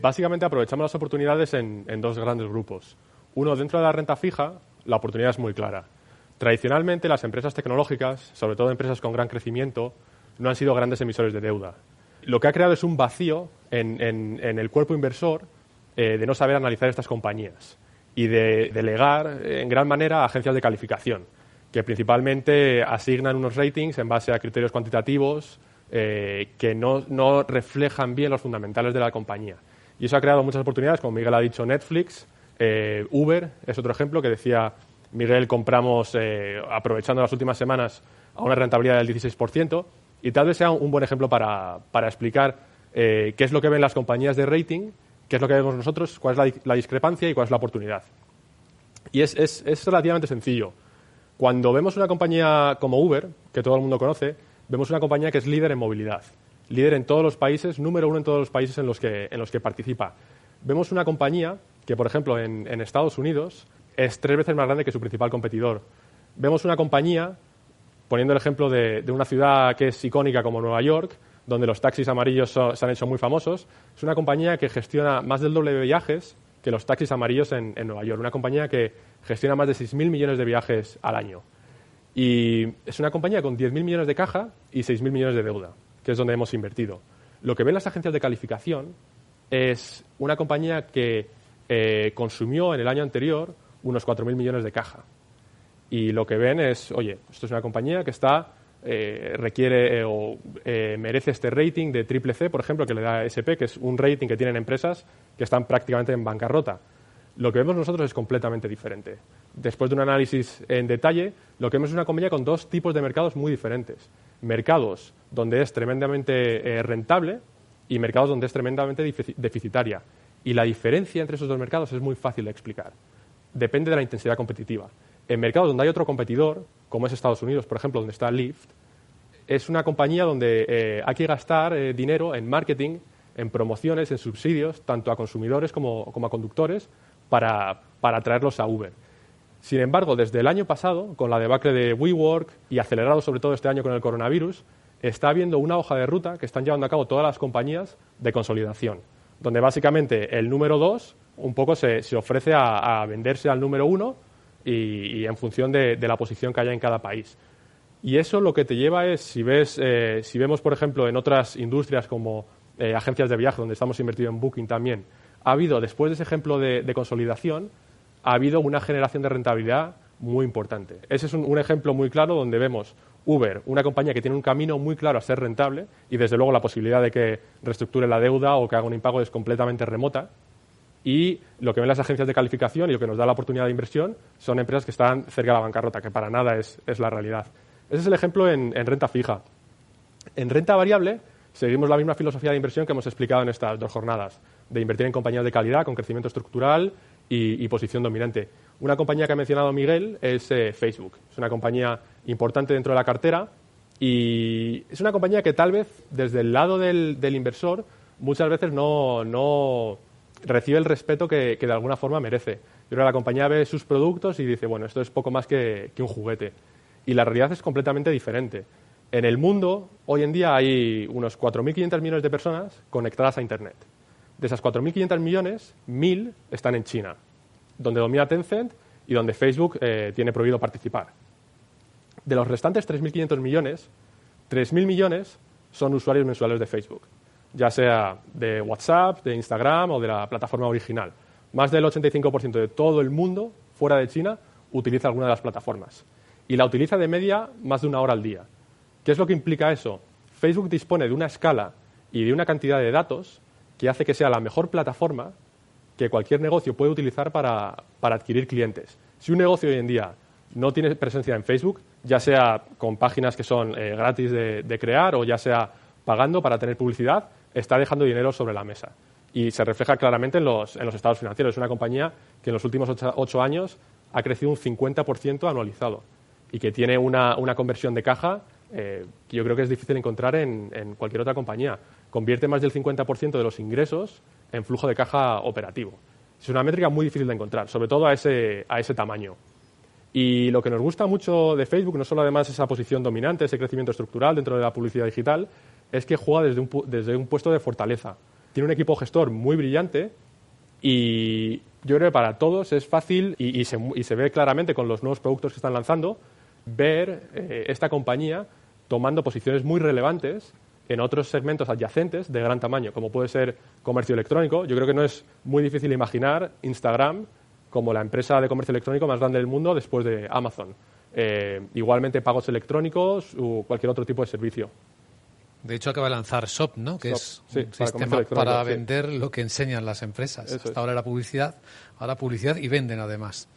Básicamente aprovechamos las oportunidades en, dos grandes grupos. Uno, dentro de la renta fija, la oportunidad es muy clara. Tradicionalmente, las empresas tecnológicas, sobre todo empresas con gran crecimiento, no han sido grandes emisores de deuda. Lo que ha creado es un vacío en, el cuerpo inversor eh, de no saber analizar estas compañías y de delegar en gran manera a agencias de calificación, que principalmente asignan unos ratings en base a criterios cuantitativos eh, que no, reflejan bien los fundamentales de la compañía. Y eso ha creado muchas oportunidades, como Miguel ha dicho, Netflix, eh, Uber es otro ejemplo que decía Miguel, compramos, eh, aprovechando las últimas semanas, a una rentabilidad del 16%, y tal vez sea un buen ejemplo para, explicar qué es lo que ven las compañías de rating, qué es lo que vemos nosotros, cuál es la, discrepancia y cuál es la oportunidad. Y es, es relativamente sencillo. Cuando vemos una compañía como Uber, que todo el mundo conoce, vemos una compañía que es líder en movilidad, líder en todos los países, número uno en todos los países en los que, participa. Vemos una compañía que, por ejemplo, en, Estados Unidos es tres veces más grande que su principal competidor. Vemos una compañía, poniendo el ejemplo de, una ciudad que es icónica como Nueva York, donde los taxis amarillos se han hecho muy famosos, es una compañía que gestiona más del doble de viajes que los taxis amarillos en, en Nueva York, una compañía que gestiona más de 6.000 millones de viajes al año. Y es una compañía con 10.000 millones de caja y 6.000 millones de deuda, que es donde hemos invertido. Lo que ven las agencias de calificación es una compañía que eh, consumió en el año anterior unos 4.000 millones de caja. Y lo que ven es, oye, esto es una compañía que está, eh, requiere eh, o merece este rating de triple C, por ejemplo, que le da SP, que es un rating que tienen empresas que están prácticamente en bancarrota. Lo que vemos nosotros es completamente diferente después de un análisis en detalle, lo que vemos es una compañía con dos tipos de mercados muy diferentes. Mercados donde es tremendamente eh, rentable y mercados donde es tremendamente deficitaria. Y la diferencia entre esos dos mercados es muy fácil de explicar. Depende de la intensidad competitiva. En mercados donde hay otro competidor, como es Estados Unidos, por ejemplo, donde está Lyft, es una compañía donde eh, hay que gastar eh, dinero en marketing, en promociones, en subsidios, tanto a consumidores como, a conductores, para, para traerlos a Uber. Sin embargo, desde el año pasado, con la debacle de WeWork y acelerado sobre todo este año con el coronavirus, está habiendo una hoja de ruta que están llevando a cabo todas las compañías de consolidación, donde básicamente el número dos un poco se, ofrece a, venderse al número uno y, en función de, la posición que haya en cada país. Y eso lo que te lleva es, si, ves, eh, si vemos, por ejemplo, en otras industrias como eh, agencias de viaje, donde estamos invertidos en Booking también, ha habido, después de ese ejemplo de consolidación, ha habido una generación de rentabilidad muy importante. Ese es un, ejemplo muy claro donde vemos Uber, una compañía que tiene un camino muy claro a ser rentable y desde luego la posibilidad de que reestructure la deuda o que haga un impago es completamente remota. Y lo que ven las agencias de calificación y lo que nos da la oportunidad de inversión son empresas que están cerca de la bancarrota, que para nada es, la realidad. Ese es el ejemplo en, en renta fija. En renta variable seguimos la misma filosofía de inversión que hemos explicado en estas dos jornadas, de invertir en compañías de calidad con crecimiento estructural y, posición dominante. Una compañía que ha mencionado Miguel es eh, Facebook. Es una compañía importante dentro de la cartera y es una compañía que tal vez desde el lado del, inversor muchas veces no, recibe el respeto que, de alguna forma merece. Yo creo que la compañía ve sus productos y dice, bueno, esto es poco más que, que un juguete. Y la realidad es completamente diferente. En el mundo, hoy en día hay unos 4.500 millones de personas conectadas a Internet. De esas 4.500 millones, 1.000 están en China, donde domina Tencent y donde Facebook eh, tiene prohibido participar. De los restantes 3.500 millones, 3.000 millones son usuarios mensuales de Facebook, ya sea de WhatsApp, de Instagram o de la plataforma original. Más del 85% de todo el mundo fuera de China utiliza alguna de las plataformas. Y la utiliza de media más de una hora al día. ¿Qué es lo que implica eso? Facebook dispone de una escala y de una cantidad de datos que hace que sea la mejor plataforma que cualquier negocio puede utilizar para, adquirir clientes. Si un negocio hoy en día no tiene presencia en Facebook, ya sea con páginas que son eh, gratis de, crear o ya sea pagando para tener publicidad, está dejando dinero sobre la mesa. Y se refleja claramente en los, estados financieros. Es una compañía que en los últimos ocho, años ha crecido un 50% anualizado y que tiene una, conversión de caja eh, que yo creo que es difícil encontrar en cualquier otra compañía convierte más del 50% de los ingresos en flujo de caja operativo. Es una métrica muy difícil de encontrar, sobre todo a ese, a ese tamaño. Y lo que nos gusta mucho de Facebook, no solo además esa posición dominante, ese crecimiento estructural dentro de la publicidad digital, es que juega desde un, desde un puesto de fortaleza. tiene un equipo gestor muy brillante y yo creo que para todos es fácil y, se, ve claramente con los nuevos productos que están lanzando ver eh, esta compañía tomando posiciones muy relevantes en otros segmentos adyacentes de gran tamaño, como puede ser comercio electrónico. Yo creo que no es muy difícil imaginar Instagram como la empresa de comercio electrónico más grande del mundo después de Amazon. Eh, igualmente pagos electrónicos o cualquier otro tipo de servicio. De hecho, acaba de lanzar Shop, ¿no? que es un sistema para, vender lo que enseñan las empresas. Hasta ahora era publicidad, ahora publicidad y venden además.